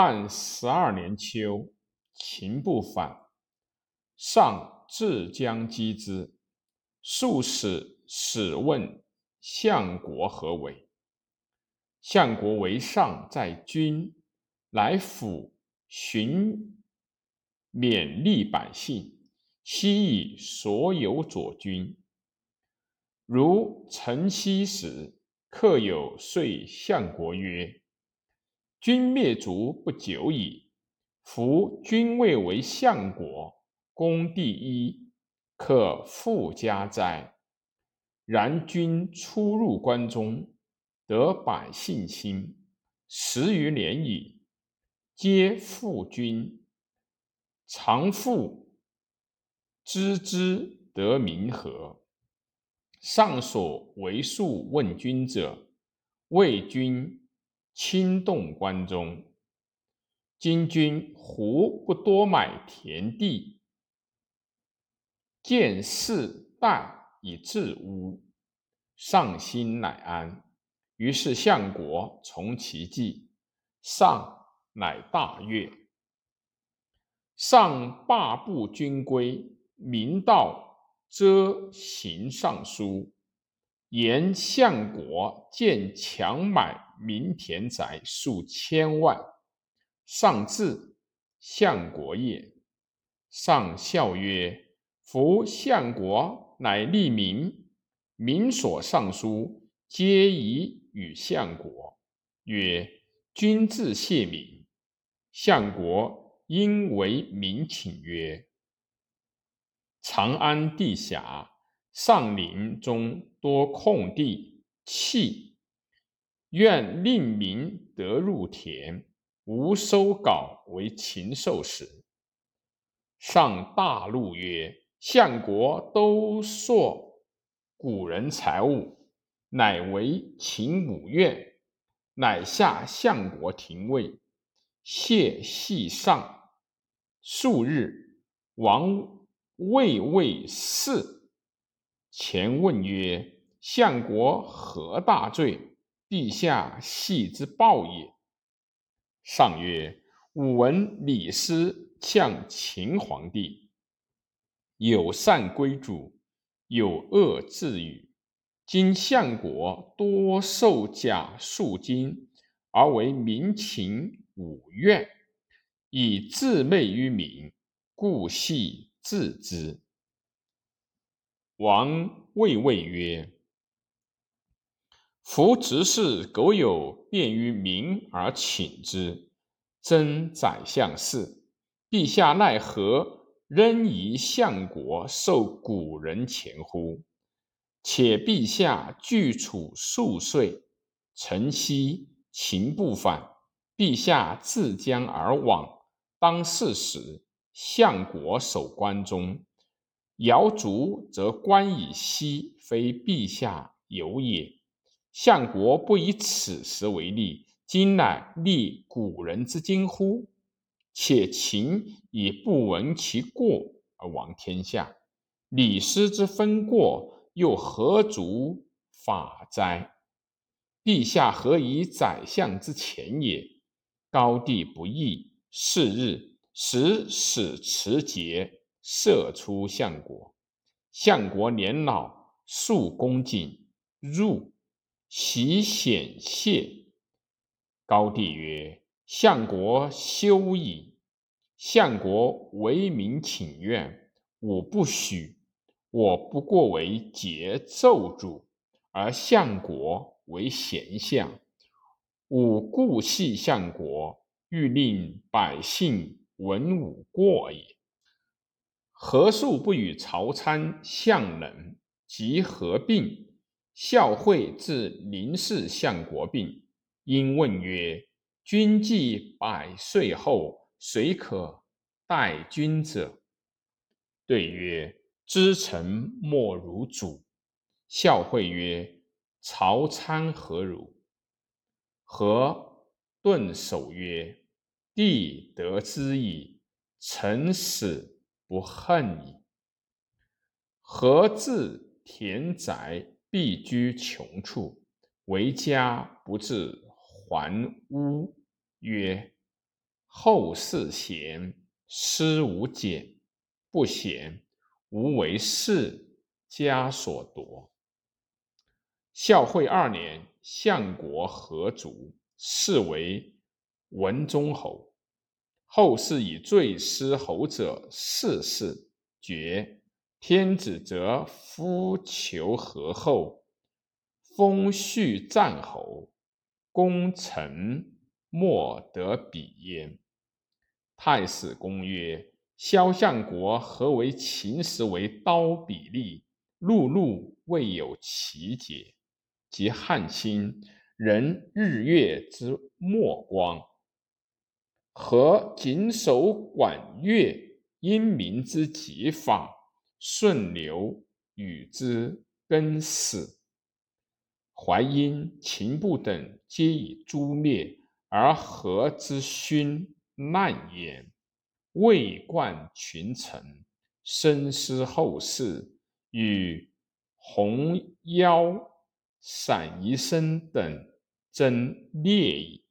汉十二年秋，秦不反，上至将击之。数使使问相国何为？相国为上在军，来府寻勉励百姓，悉以所有佐军。如陈豨时，客有遂相国曰：“君灭族不久矣，夫君位为相国，功第一，可复加哉？然君出入关中，得百姓心，十余年矣，皆附君，常复知之得民何？”上所为数问君者，谓君轻动关中。今君胡不多买田地，见士代以治屋？上心乃安。于是相国从其计，上乃大悦。上罢部军规，明道。遮行上书，言相国见强买民田宅数千万，上至相国也。上笑曰：“夫相国乃利民，民所上书，皆以与相国。曰：君自谢民，相国因为民请曰。”长安地狭，上林中多空地，弃，愿令民得入田，无收稿为禽兽食。上大怒曰：“相国都硕古人财物，乃为秦五院，乃下相国廷尉，谢系上数日，王。”魏魏氏前问曰：“相国何大罪？陛下系之暴也。”上曰：“吾闻李斯向秦皇帝，有善归主，有恶自与。今相国多受假数金，而为民秦五怨，以自媚于民，故系。”自之。王谓谓曰：“夫执事苟有便于民而请之，真宰相事。陛下奈何仍疑相国受古人钱乎？且陛下拒处数岁，臣息秦不反，陛下自将而往，当是时。”相国守关中，遥卒则关以息，非陛下有也。相国不以此时为例，今乃立古人之今乎？且秦以不闻其过而亡天下，李斯之分过，又何足法哉？陛下何以宰相之前也？高帝不义，是日。使使持节，射出相国。相国年老，束弓颈，入其显谢。高帝曰：“相国休矣。”相国为民请愿，吾不许。我不过为节奏主，而相国为贤相，吾故系相国，欲令百姓。闻武过也，何数不与曹参、相冷及合并？孝惠至临事相国病，因问曰：“君既百岁后，谁可代君者？”对曰：“知臣莫如主。”孝惠曰：“曹参何如？”何顿首曰。帝得之矣，臣死不恨矣。何自田宅，必居穷处，为家不至还屋？曰：后世贤，师无减；不贤，无为世家所夺。孝惠二年，相国何族，是为文忠侯。后世以最失侯者四世，绝。天子则夫求和后，封续战侯，功臣莫得比焉。太史公曰：萧相国何为秦时为刀笔利，碌碌未有奇节。及汉兴，人日月之末光。何谨守管乐，因民之极法，顺流与之更始。淮阴、秦部等皆以诛灭，而何之勋蔓延？未冠群臣，深思后世，与洪妖、散宜生等争列矣。